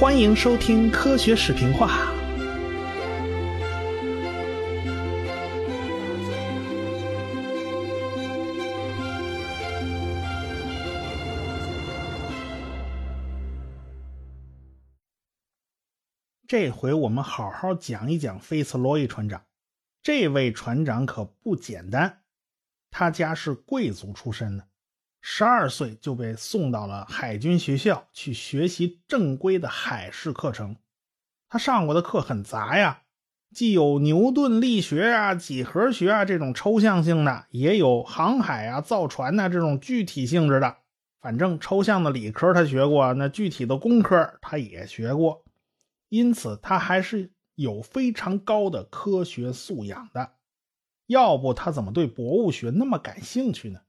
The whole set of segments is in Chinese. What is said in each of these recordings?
欢迎收听科学视频化。这回我们好好讲一讲菲茨罗伊船长。这位船长可不简单，他家是贵族出身的，十二岁就被送到了海军学校去学习正规的海事课程。他上过的课很杂呀，既有牛顿力学啊、几何学啊这种抽象性的，也有航海啊、造船呐这种具体性质的。反正抽象的理科他学过，那具体的工科他也学过。因此，他还是有非常高的科学素养的，要不他怎么对博物学那么感兴趣呢？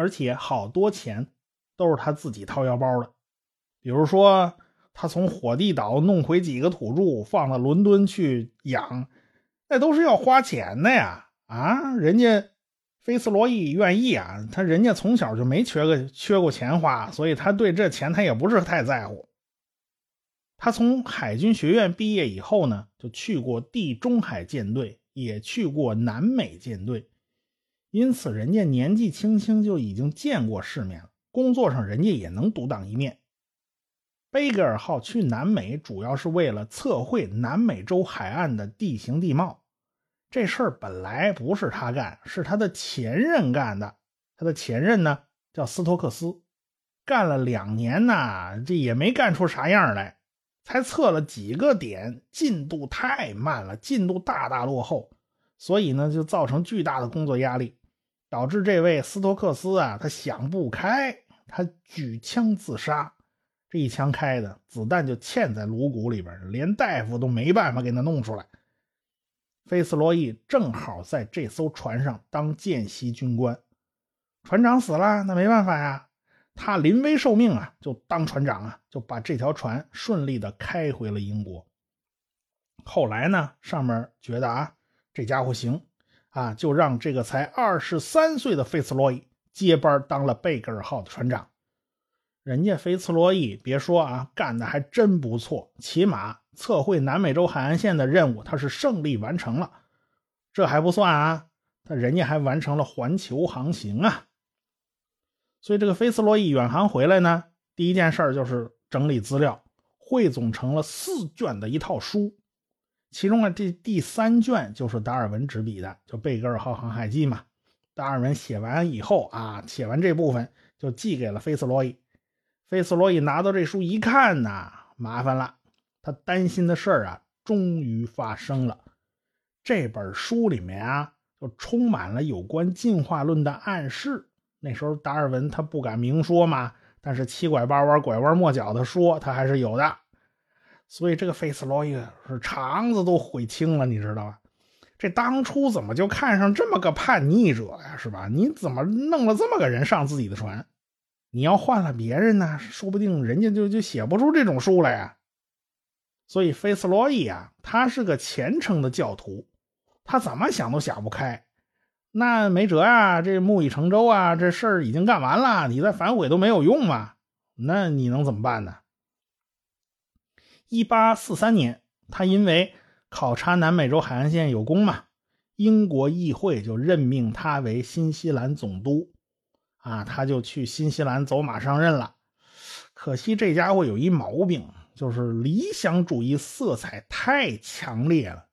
而且好多钱都是他自己掏腰包的，比如说他从火地岛弄回几个土著放到伦敦去养，那都是要花钱的呀！啊，人家菲斯罗伊愿意啊，他人家从小就没缺个缺过钱花，所以他对这钱他也不是太在乎。他从海军学院毕业以后呢，就去过地中海舰队，也去过南美舰队，因此人家年纪轻轻就已经见过世面了。工作上人家也能独当一面。贝格尔号去南美主要是为了测绘南美洲海岸的地形地貌，这事儿本来不是他干，是他的前任干的。他的前任呢叫斯托克斯，干了两年呢，这也没干出啥样来。才测了几个点，进度太慢了，进度大大落后，所以呢，就造成巨大的工作压力，导致这位斯托克斯啊，他想不开，他举枪自杀。这一枪开的，子弹就嵌在颅骨里边，连大夫都没办法给他弄出来。菲斯罗伊正好在这艘船上当见习军官，船长死了，那没办法呀。他临危受命啊，就当船长啊，就把这条船顺利的开回了英国。后来呢，上面觉得啊，这家伙行啊，就让这个才二十三岁的费茨罗伊接班当了贝格尔号的船长。人家费茨罗伊别说啊，干的还真不错，起码测绘南美洲海岸线的任务他是胜利完成了。这还不算啊，他人家还完成了环球航行啊。所以这个菲茨罗伊远航回来呢，第一件事就是整理资料，汇总成了四卷的一套书。其中啊，这第三卷就是达尔文执笔的，就《贝格尔号航海记》嘛。达尔文写完以后啊，写完这部分就寄给了菲斯罗伊。菲斯罗伊拿到这书一看呐，麻烦了，他担心的事儿啊，终于发生了。这本书里面啊，就充满了有关进化论的暗示。那时候达尔文他不敢明说嘛，但是七拐八弯、拐弯抹角的说他还是有的。所以这个费斯洛伊是肠子都悔青了，你知道吧？这当初怎么就看上这么个叛逆者呀？是吧？你怎么弄了这么个人上自己的船？你要换了别人呢，说不定人家就就写不出这种书来呀。所以费斯罗伊啊，他是个虔诚的教徒，他怎么想都想不开。那没辙呀，这木已成舟啊，这事儿已经干完了，你再反悔都没有用嘛。那你能怎么办呢？一八四三年，他因为考察南美洲海岸线有功嘛，英国议会就任命他为新西兰总督，啊，他就去新西兰走马上任了。可惜这家伙有一毛病，就是理想主义色彩太强烈了。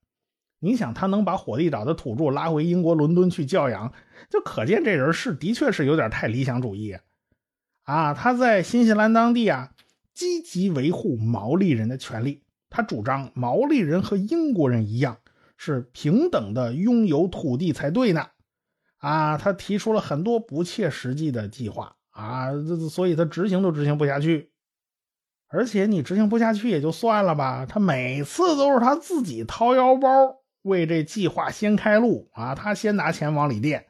你想他能把火地岛的土著拉回英国伦敦去教养，就可见这人是的确是有点太理想主义啊！他在新西兰当地啊，积极维护毛利人的权利。他主张毛利人和英国人一样是平等的拥有土地才对呢。啊，他提出了很多不切实际的计划啊，所以他执行都执行不下去。而且你执行不下去也就算了吧，他每次都是他自己掏腰包。为这计划先开路啊！他先拿钱往里垫，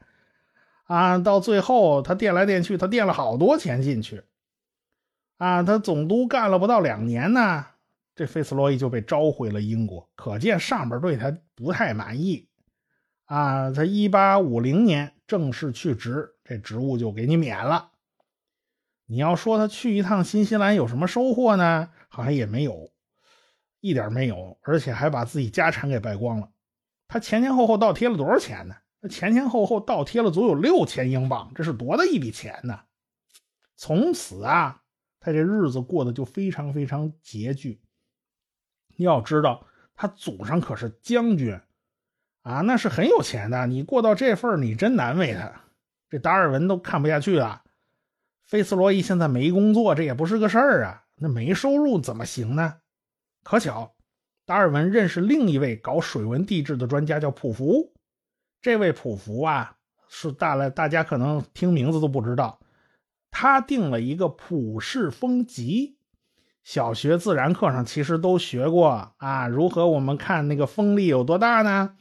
啊，到最后他垫来垫去，他垫了好多钱进去，啊，他总督干了不到两年呢，这费斯罗伊就被召回了英国，可见上边对他不太满意，啊，他一八五零年正式去职，这职务就给你免了。你要说他去一趟新西兰有什么收获呢？好像也没有，一点没有，而且还把自己家产给败光了。他前前后后倒贴了多少钱呢？那前前后后倒贴了足有六千英镑，这是多大一笔钱呢？从此啊，他这日子过得就非常非常拮据。要知道，他祖上可是将军啊，那是很有钱的。你过到这份你真难为他。这达尔文都看不下去了。菲斯罗伊现在没工作，这也不是个事儿啊。那没收入怎么行呢？可巧，达尔文认识另一位搞水文地质的专家，叫普福。这位普福啊，是大了，大家可能听名字都不知道。他定了一个普世风级，小学自然课上其实都学过啊。如何我们看那个风力有多大呢？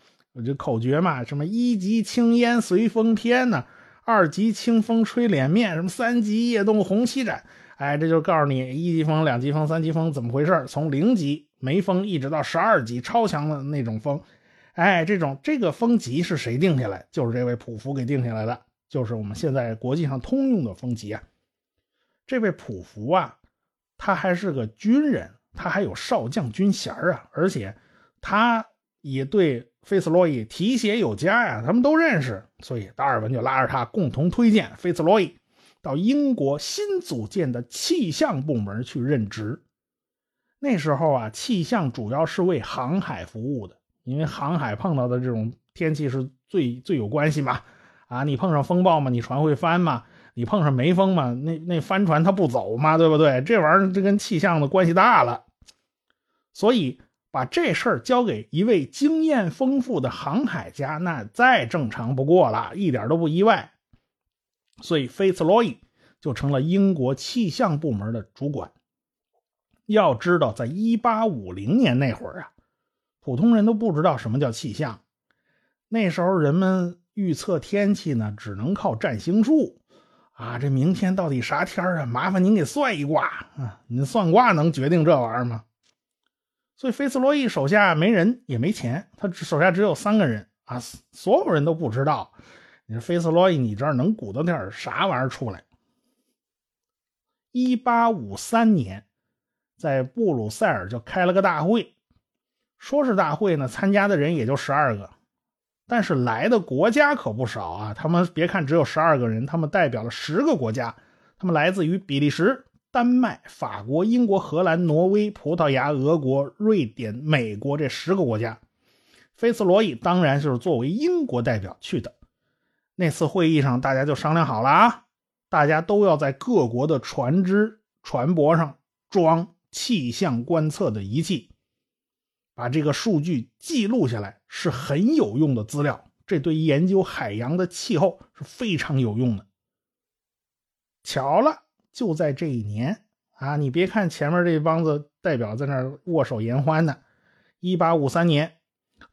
这口诀嘛，什么一级青烟随风偏呢？二级清风吹脸面，什么三级夜动红旗展，哎，这就告诉你一级风、两级风、三级风怎么回事从零级没风一直到十二级超强的那种风，哎，这种这个风级是谁定下来？就是这位普福给定下来的，就是我们现在国际上通用的风级啊。这位普福啊，他还是个军人，他还有少将军衔啊，而且他也对。费斯洛伊提携有加呀，他们都认识，所以达尔文就拉着他共同推荐费斯洛伊到英国新组建的气象部门去任职。那时候啊，气象主要是为航海服务的，因为航海碰到的这种天气是最最有关系嘛。啊，你碰上风暴嘛，你船会翻嘛；你碰上没风嘛，那那帆船它不走嘛，对不对？这玩意儿这跟气象的关系大了，所以。把这事儿交给一位经验丰富的航海家，那再正常不过了，一点都不意外。所以，菲茨罗伊就成了英国气象部门的主管。要知道，在1850年那会儿啊，普通人都不知道什么叫气象。那时候，人们预测天气呢，只能靠占星术啊。这明天到底啥天啊？麻烦您给算一卦啊！您算卦能决定这玩意儿吗？所以，菲斯洛伊手下没人也没钱，他手下只有三个人啊，所有人都不知道。你说菲斯洛伊，你这儿能鼓捣点啥玩意儿出来？一八五三年，在布鲁塞尔就开了个大会，说是大会呢，参加的人也就十二个，但是来的国家可不少啊。他们别看只有十二个人，他们代表了十个国家，他们来自于比利时。丹麦、法国、英国、荷兰、挪威、葡萄牙、俄国、瑞典、美国这十个国家，菲茨罗伊当然就是作为英国代表去的。那次会议上，大家就商量好了啊，大家都要在各国的船只、船舶上装气象观测的仪器，把这个数据记录下来，是很有用的资料。这对研究海洋的气候是非常有用的。巧了。就在这一年啊，你别看前面这帮子代表在那握手言欢呢。一八五三年，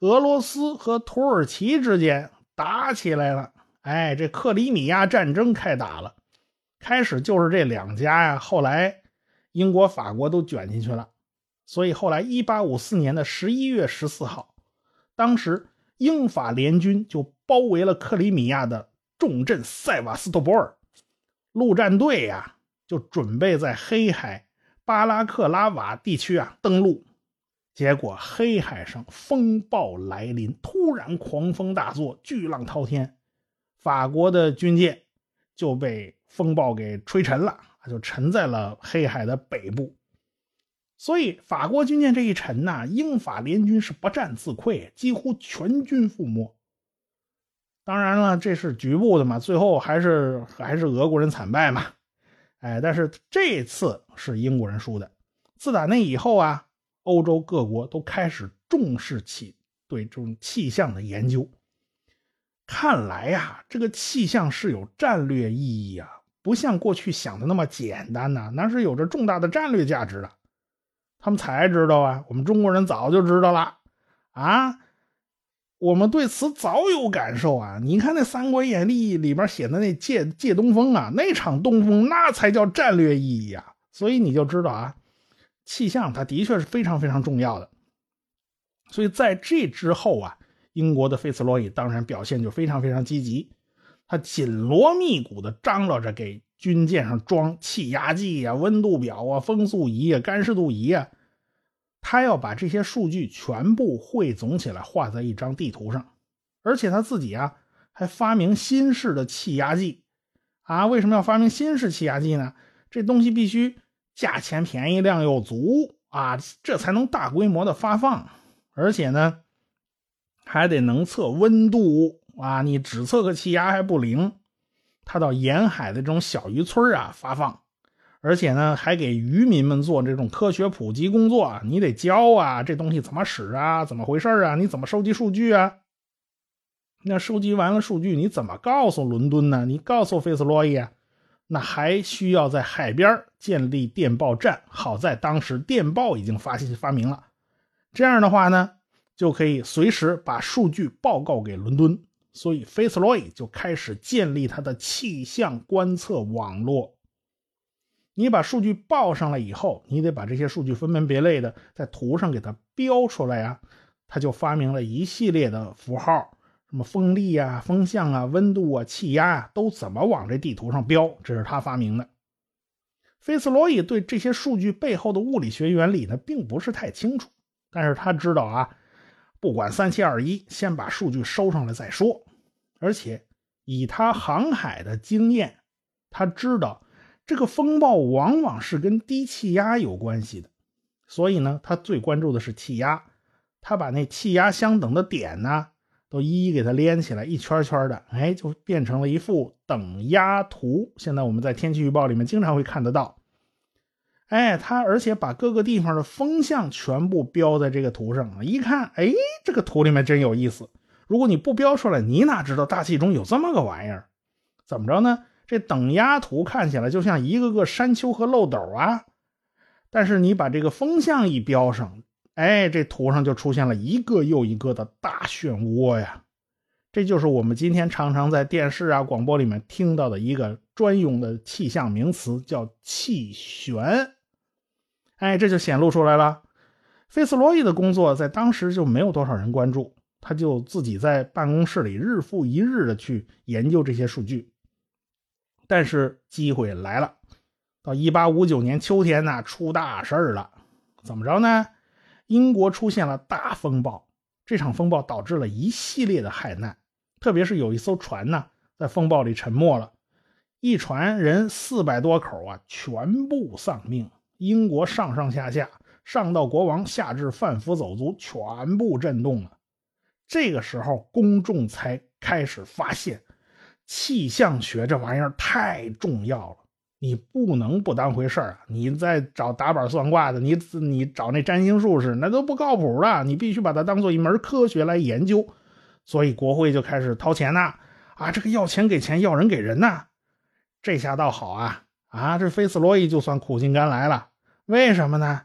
俄罗斯和土耳其之间打起来了。哎，这克里米亚战争开打了。开始就是这两家呀，后来英国、法国都卷进去了。所以后来一八五四年的十一月十四号，当时英法联军就包围了克里米亚的重镇塞瓦斯托波尔，陆战队呀。就准备在黑海巴拉克拉瓦地区啊登陆，结果黑海上风暴来临，突然狂风大作，巨浪滔天，法国的军舰就被风暴给吹沉了，就沉在了黑海的北部。所以法国军舰这一沉呐，英法联军是不战自溃，几乎全军覆没。当然了，这是局部的嘛，最后还是还是俄国人惨败嘛。哎，但是这次是英国人输的。自打那以后啊，欧洲各国都开始重视起对这种气象的研究。看来呀，这个气象是有战略意义啊，不像过去想的那么简单呐，那是有着重大的战略价值的。他们才知道啊，我们中国人早就知道了啊。我们对此早有感受啊！你看那《三国演义》里边写的那借借东风啊，那场东风那才叫战略意义啊！所以你就知道啊，气象它的确是非常非常重要的。所以在这之后啊，英国的费茨罗伊当然表现就非常非常积极，他紧锣密鼓的张罗着给军舰上装气压计呀、温度表啊、风速仪啊、干湿度仪啊，他要把这些数据全部汇总起来，画在一张地图上。而且他自己啊，还发明新式的气压计啊。为什么要发明新式气压计呢？这东西必须价钱便宜、量又足啊，这才能大规模的发放。而且呢，还得能测温度啊，你只测个气压还不灵。他到沿海的这种小渔村啊发放，而且呢还给渔民们做这种科学普及工作。你得教啊，这东西怎么使啊，怎么回事啊？你怎么收集数据啊？那收集完了数据，你怎么告诉伦敦呢？你告诉费斯罗伊啊？那还需要在海边建立电报站。好在当时电报已经发发明了，这样的话呢，就可以随时把数据报告给伦敦。所以，菲斯罗伊就开始建立他的气象观测网络。你把数据报上来以后，你得把这些数据分门别类的在图上给它标出来呀。他就发明了一系列的符号，什么风力啊、风向啊、温度啊、气压啊，都怎么往这地图上标，这是他发明的。菲斯罗伊对这些数据背后的物理学原理呢，并不是太清楚，但是他知道啊。不管三七二一，先把数据收上来再说。而且以他航海的经验，他知道这个风暴往往是跟低气压有关系的。所以呢，他最关注的是气压。他把那气压相等的点呢，都一一给它连起来，一圈圈的，哎，就变成了一幅等压图。现在我们在天气预报里面经常会看得到。哎，他而且把各个地方的风向全部标在这个图上了，一看，哎，这个图里面真有意思。如果你不标出来，你哪知道大气中有这么个玩意儿？怎么着呢？这等压图看起来就像一个个山丘和漏斗啊，但是你把这个风向一标上，哎，这图上就出现了一个又一个的大漩涡呀。这就是我们今天常常在电视啊、广播里面听到的一个专用的气象名词，叫气旋。哎，这就显露出来了。费斯罗伊的工作在当时就没有多少人关注，他就自己在办公室里日复一日的去研究这些数据。但是机会来了，到1859年秋天呢，出大事了。怎么着呢？英国出现了大风暴，这场风暴导致了一系列的海难。特别是有一艘船呢，在风暴里沉没了，一船人四百多口啊，全部丧命。英国上上下下，上到国王，下至贩夫走卒，全部震动了。这个时候，公众才开始发现，气象学这玩意儿太重要了，你不能不当回事儿啊！你再找打板算卦的，你你找那占星术士，那都不靠谱的，你必须把它当做一门科学来研究。所以国会就开始掏钱呐，啊，这个要钱给钱，要人给人呐，这下倒好啊，啊，这菲斯罗伊就算苦尽甘来了。为什么呢？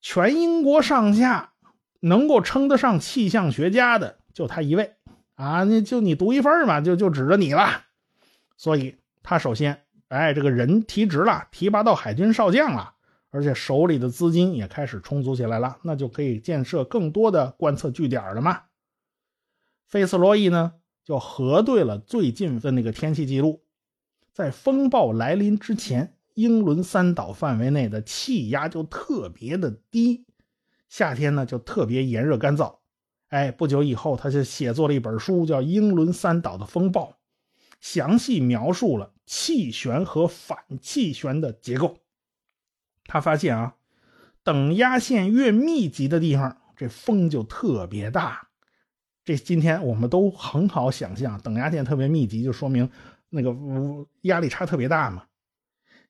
全英国上下能够称得上气象学家的就他一位啊，那就你独一份嘛，就就指着你了。所以他首先，哎，这个人提职了，提拔到海军少将了，而且手里的资金也开始充足起来了，那就可以建设更多的观测据点了嘛。费斯罗伊呢，就核对了最近的那个天气记录，在风暴来临之前，英伦三岛范围内的气压就特别的低，夏天呢就特别炎热干燥。哎，不久以后，他就写作了一本书，叫《英伦三岛的风暴》，详细描述了气旋和反气旋的结构。他发现啊，等压线越密集的地方，这风就特别大。这今天我们都很好想象，等压线特别密集，就说明那个压力差特别大嘛。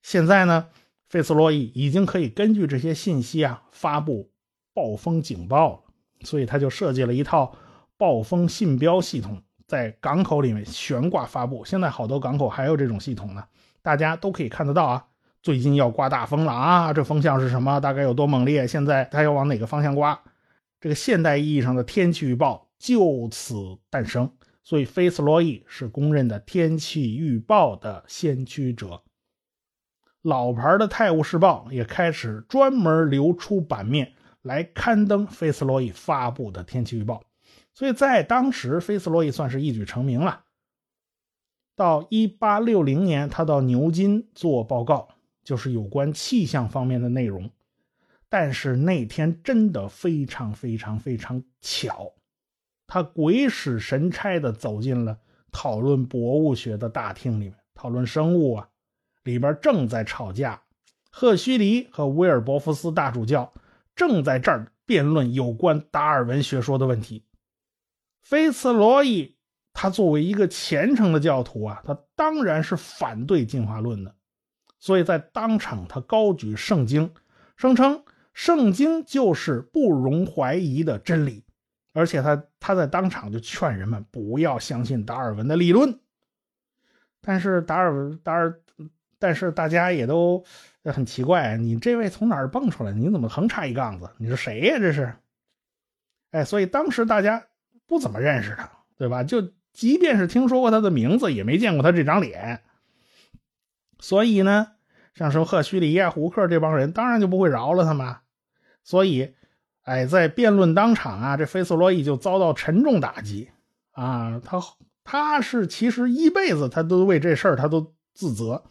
现在呢，费斯罗伊已经可以根据这些信息啊发布暴风警报了，所以他就设计了一套暴风信标系统，在港口里面悬挂发布。现在好多港口还有这种系统呢，大家都可以看得到啊。最近要刮大风了啊，这风向是什么？大概有多猛烈？现在它要往哪个方向刮？这个现代意义上的天气预报。就此诞生，所以菲斯罗伊是公认的天气预报的先驱者。老牌的《泰晤士报》也开始专门流出版面来刊登菲斯罗伊发布的天气预报，所以在当时，菲斯罗伊算是一举成名了。到一八六零年，他到牛津做报告，就是有关气象方面的内容。但是那天真的非常非常非常巧，他鬼使神差的走进了讨论博物学的大厅里面，讨论生物啊，里边正在吵架，赫胥黎和威尔伯夫斯大主教正在这儿辩论有关达尔文学说的问题。菲茨罗伊他作为一个虔诚的教徒啊，他当然是反对进化论的，所以在当场他高举圣经，声称。圣经就是不容怀疑的真理，而且他他在当场就劝人们不要相信达尔文的理论。但是达尔文达尔，但是大家也都很奇怪，你这位从哪儿蹦出来？你怎么横插一杠子？你是谁呀？这是？哎，所以当时大家不怎么认识他，对吧？就即便是听说过他的名字，也没见过他这张脸。所以呢，像什么赫胥黎呀、胡克这帮人，当然就不会饶了他们。所以，哎，在辩论当场啊，这菲斯罗伊就遭到沉重打击啊！他他是其实一辈子他都为这事儿他都自责，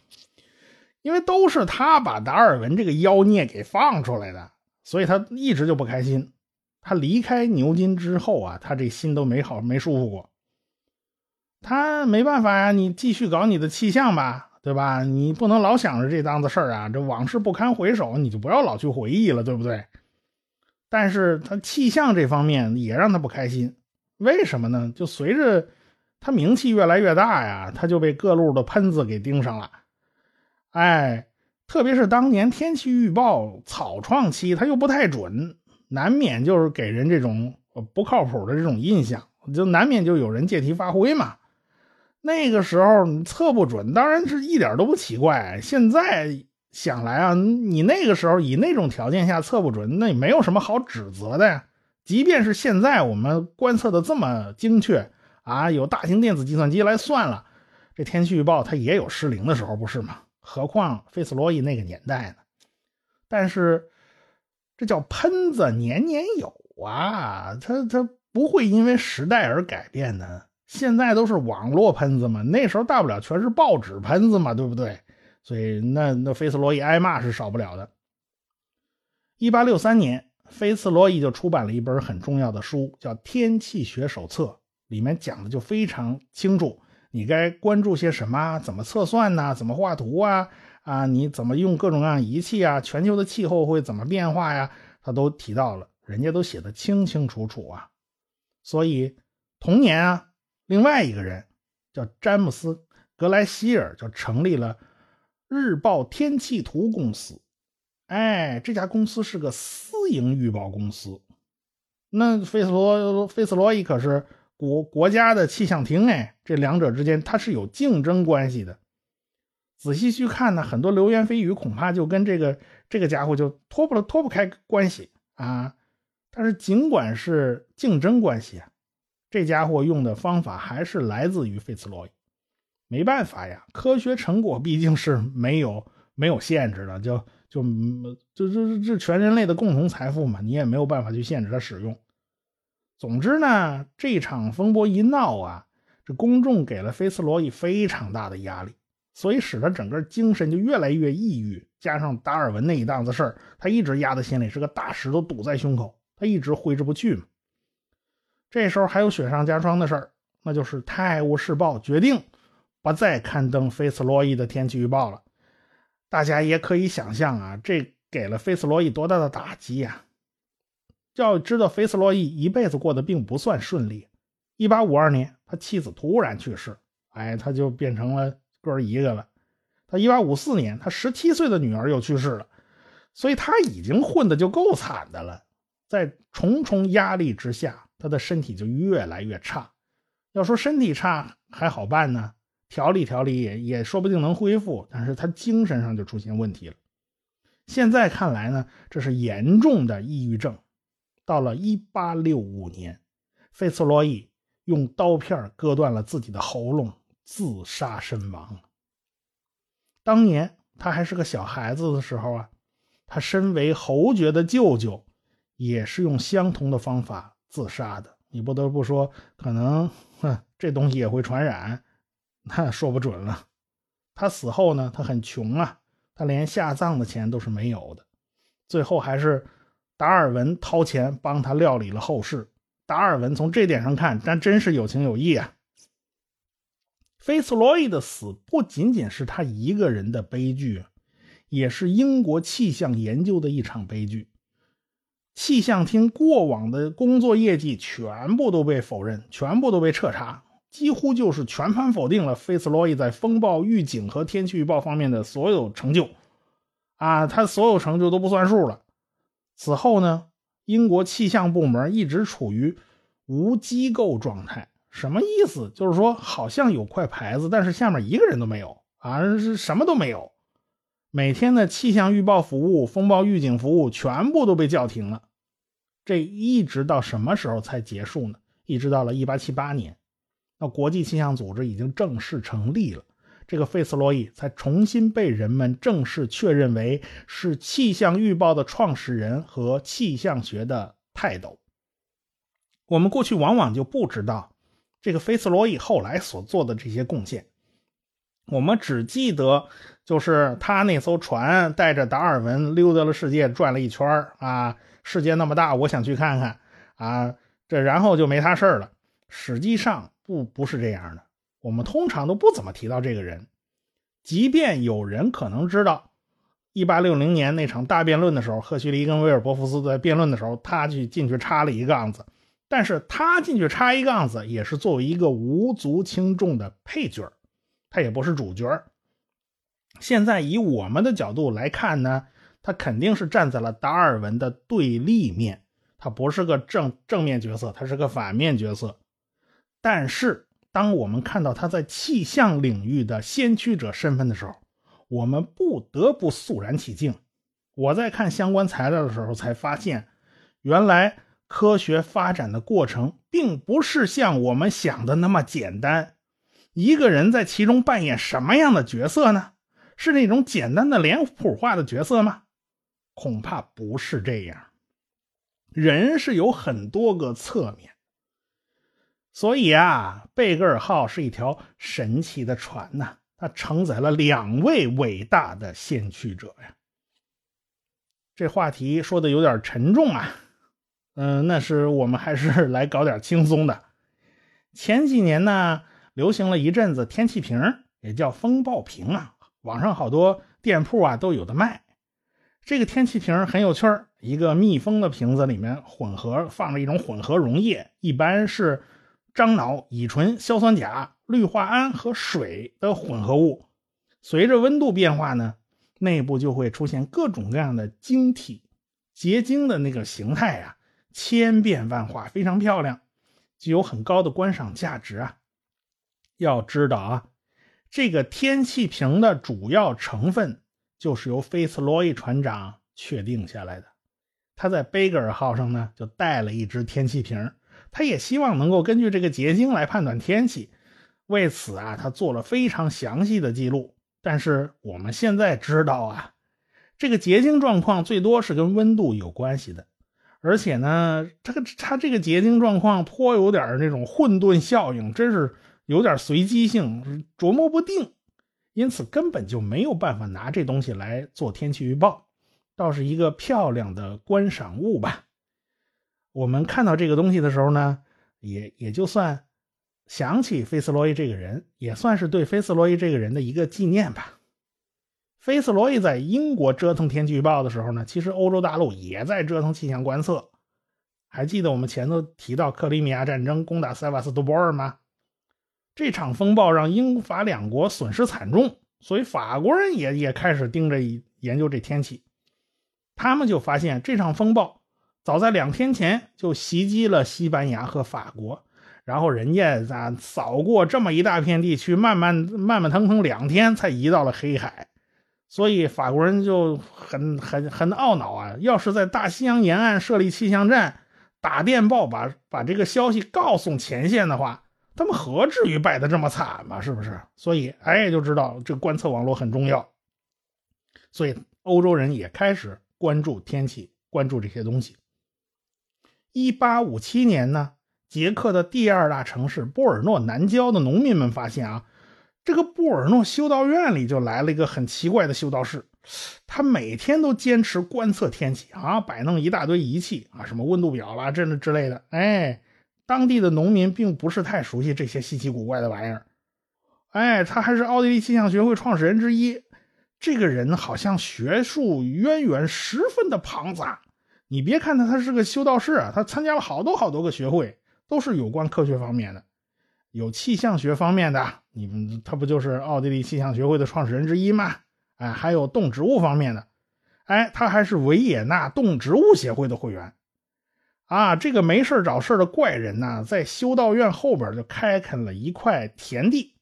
因为都是他把达尔文这个妖孽给放出来的，所以他一直就不开心。他离开牛津之后啊，他这心都没好没舒服过。他没办法呀，你继续搞你的气象吧，对吧？你不能老想着这档子事儿啊，这往事不堪回首，你就不要老去回忆了，对不对？但是他气象这方面也让他不开心，为什么呢？就随着他名气越来越大呀，他就被各路的喷子给盯上了。哎，特别是当年天气预报草创期，他又不太准，难免就是给人这种不靠谱的这种印象，就难免就有人借题发挥嘛。那个时候测不准，当然是一点都不奇怪。现在。想来啊，你那个时候以那种条件下测不准，那也没有什么好指责的呀。即便是现在我们观测的这么精确啊，有大型电子计算机来算了，这天气预报它也有失灵的时候，不是吗？何况费斯罗伊那个年代呢？但是这叫喷子年年有啊，他他不会因为时代而改变的。现在都是网络喷子嘛，那时候大不了全是报纸喷子嘛，对不对？所以，那那菲茨罗伊挨骂是少不了的。一八六三年，菲茨罗伊就出版了一本很重要的书，叫《天气学手册》，里面讲的就非常清楚，你该关注些什么，怎么测算呢？怎么画图啊？啊，你怎么用各种各样仪器啊？全球的气候会怎么变化呀？他都提到了，人家都写的清清楚楚啊。所以，同年啊，另外一个人叫詹姆斯·格莱希尔，就成立了。日报天气图公司，哎，这家公司是个私营预报公司。那费斯罗费斯罗伊可是国国家的气象厅，哎，这两者之间它是有竞争关系的。仔细去看呢，很多流言蜚语恐怕就跟这个这个家伙就脱不了脱不开关系啊。但是尽管是竞争关系啊，这家伙用的方法还是来自于费茨罗伊。没办法呀，科学成果毕竟是没有没有限制的，就就就就这全人类的共同财富嘛，你也没有办法去限制它使用。总之呢，这场风波一闹啊，这公众给了菲茨罗伊非常大的压力，所以使他整个精神就越来越抑郁。加上达尔文那一档子事儿，他一直压在心里，是个大石头堵在胸口，他一直挥之不去嘛。这时候还有雪上加霜的事儿，那就是《泰晤士报》决定。不再刊登菲茨罗伊的天气预报了，大家也可以想象啊，这给了菲茨罗伊多大的打击呀！要知道，菲茨罗伊一辈子过得并不算顺利。一八五二年，他妻子突然去世，哎，他就变成了个儿一个了。他一八五四年，他十七岁的女儿又去世了，所以他已经混得就够惨的了。在重重压力之下，他的身体就越来越差。要说身体差还好办呢。调理调理也也说不定能恢复，但是他精神上就出现问题了。现在看来呢，这是严重的抑郁症。到了1865年，费茨罗伊用刀片割断了自己的喉咙，自杀身亡。当年他还是个小孩子的时候啊，他身为侯爵的舅舅，也是用相同的方法自杀的。你不得不说，可能哼，这东西也会传染。那说不准了。他死后呢，他很穷啊，他连下葬的钱都是没有的。最后还是达尔文掏钱帮他料理了后事。达尔文从这点上看，那真是有情有义啊。菲茨罗伊的死不仅仅是他一个人的悲剧，也是英国气象研究的一场悲剧。气象厅过往的工作业绩全部都被否认，全部都被彻查，几乎就是全盘否定了菲茨罗伊在风暴预警和天气预报方面的所有成就。啊，他所有成就都不算数了。此后呢，英国气象部门一直处于无机构状态。什么意思？就是说，好像有块牌子，但是下面一个人都没有啊，是什么都没有。每天的气象预报服务、风暴预警服务全部都被叫停了。这一直到什么时候才结束呢？一直到了1878年，那国际气象组织已经正式成立了，这个费斯罗伊才重新被人们正式确认为是气象预报的创始人和气象学的泰斗。我们过去往往就不知道这个费斯罗伊后来所做的这些贡献。我们只记得，就是他那艘船带着达尔文溜达了世界，转了一圈啊，世界那么大，我想去看看啊，这然后就没他事了。实际上不不是这样的，我们通常都不怎么提到这个人，即便有人可能知道，一八六零年那场大辩论的时候，赫胥黎跟威尔伯福斯在辩论的时候，他去进去插了一杠子，但是他进去插一杠子，也是作为一个无足轻重的配角他也不是主角现在以我们的角度来看呢，他肯定是站在了达尔文的对立面，他不是个正正面角色，他是个反面角色。但是，当我们看到他在气象领域的先驱者身份的时候，我们不得不肃然起敬。我在看相关材料的时候才发现，原来科学发展的过程并不是像我们想的那么简单。一个人在其中扮演什么样的角色呢？是那种简单的脸谱化的角色吗？恐怕不是这样。人是有很多个侧面，所以啊，贝格尔号是一条神奇的船呐，它承载了两位伟大的先驱者呀。这话题说的有点沉重啊，嗯，那是我们还是来搞点轻松的。前几年呢。流行了一阵子天气瓶，也叫风暴瓶啊，网上好多店铺啊都有的卖。这个天气瓶很有趣儿，一个密封的瓶子里面混合放着一种混合溶液，一般是樟脑、乙醇、硝酸钾、氯化铵和水的混合物。随着温度变化呢，内部就会出现各种各样的晶体，结晶的那个形态啊，千变万化，非常漂亮，具有很高的观赏价值啊。要知道啊，这个天气瓶的主要成分就是由菲茨罗伊船长确定下来的。他在贝格尔号上呢，就带了一只天气瓶，他也希望能够根据这个结晶来判断天气。为此啊，他做了非常详细的记录。但是我们现在知道啊，这个结晶状况最多是跟温度有关系的，而且呢，这个它这个结晶状况颇有点那种混沌效应，真是。有点随机性，琢磨不定，因此根本就没有办法拿这东西来做天气预报，倒是一个漂亮的观赏物吧。我们看到这个东西的时候呢，也也就算想起菲斯罗伊这个人，也算是对菲斯罗伊这个人的一个纪念吧。菲斯罗伊在英国折腾天气预报的时候呢，其实欧洲大陆也在折腾气象观测。还记得我们前头提到克里米亚战争攻打塞瓦斯托波尔吗？这场风暴让英法两国损失惨重，所以法国人也也开始盯着研究这天气。他们就发现这场风暴早在两天前就袭击了西班牙和法国，然后人家啊扫过这么一大片地区，慢慢慢慢腾腾两天才移到了黑海。所以法国人就很很很懊恼啊！要是在大西洋沿岸设立气象站，打电报把把这个消息告诉前线的话。他们何至于败得这么惨嘛？是不是？所以，哎，就知道这观测网络很重要。所以，欧洲人也开始关注天气，关注这些东西。一八五七年呢，捷克的第二大城市波尔诺南郊的农民们发现啊，这个布尔诺修道院里就来了一个很奇怪的修道士，他每天都坚持观测天气啊，摆弄一大堆仪器啊，什么温度表啦，这那之类的。哎，当地的农民并不是太熟悉这些稀奇古怪的玩意儿。哎，他还是奥地利气象学会创始人之一。这个人好像学术渊源十分的庞杂。你别看他，他是个修道士啊，他参加了好多好多个学会，都是有关科学方面的，有气象学方面的。你们他不就是奥地利气象学会的创始人之一吗？哎，还有动植物方面的，哎，他还是维也纳动植物协会的会员。啊，这个没事找事的怪人呢，在修道院后边就开垦了一块田地，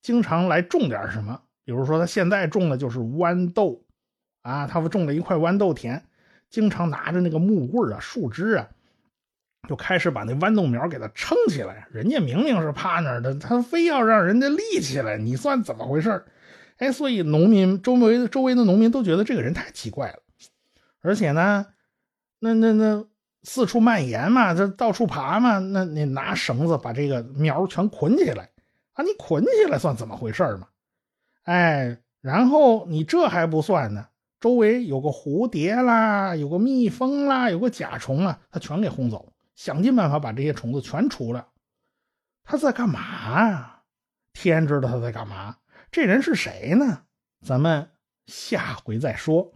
经常来种点什么。比如说他现在种的就是豌豆，啊，他不种了一块豌豆田。经常拿着那个木棍啊、树枝啊，就开始把那豌豆苗给它撑起来。人家明明是趴那儿的，他非要让人家立起来，你算怎么回事哎，所以农民周围周围的农民都觉得这个人太奇怪了。而且呢，那那那四处蔓延嘛，这到处爬嘛，那你拿绳子把这个苗全捆起来啊？你捆起来算怎么回事嘛？哎，然后你这还不算呢。周围有个蝴蝶啦，有个蜜蜂啦，有个甲虫啊，他全给轰走，想尽办法把这些虫子全除了。他在干嘛啊？天知道他在干嘛。这人是谁呢？咱们下回再说。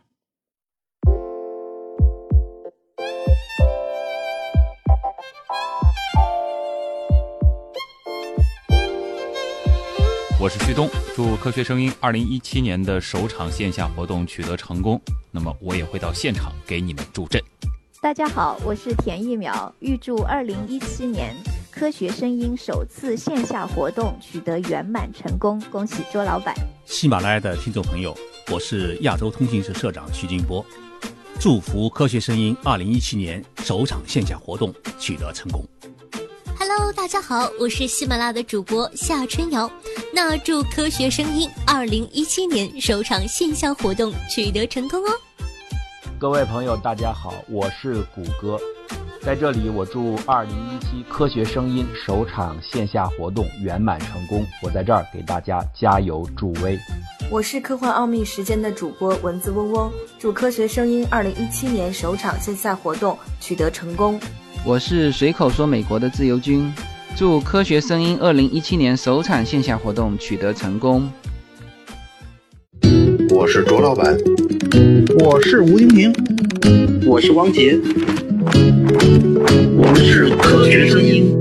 我是旭东，祝科学声音二零一七年的首场线下活动取得成功。那么我也会到现场给你们助阵。大家好，我是田一苗，预祝二零一七年科学声音首次线下活动取得圆满成功，恭喜周老板。喜马拉雅的听众朋友，我是亚洲通信社社长徐金波，祝福科学声音二零一七年首场线下活动取得成功。Hello，大家好，我是喜马拉雅的主播夏春瑶。那祝科学声音二零一七年首场线下活动取得成功哦。各位朋友，大家好，我是谷歌，在这里我祝二零一七科学声音首场线下活动圆满成功。我在这儿给大家加油助威。我是科幻奥秘时间的主播蚊子嗡嗡，祝科学声音二零一七年首场线下活动取得成功。我是随口说美国的自由军，祝科学声音二零一七年首场线下活动取得成功。我是卓老板，我是吴金平，我是汪杰，我们是科学声音。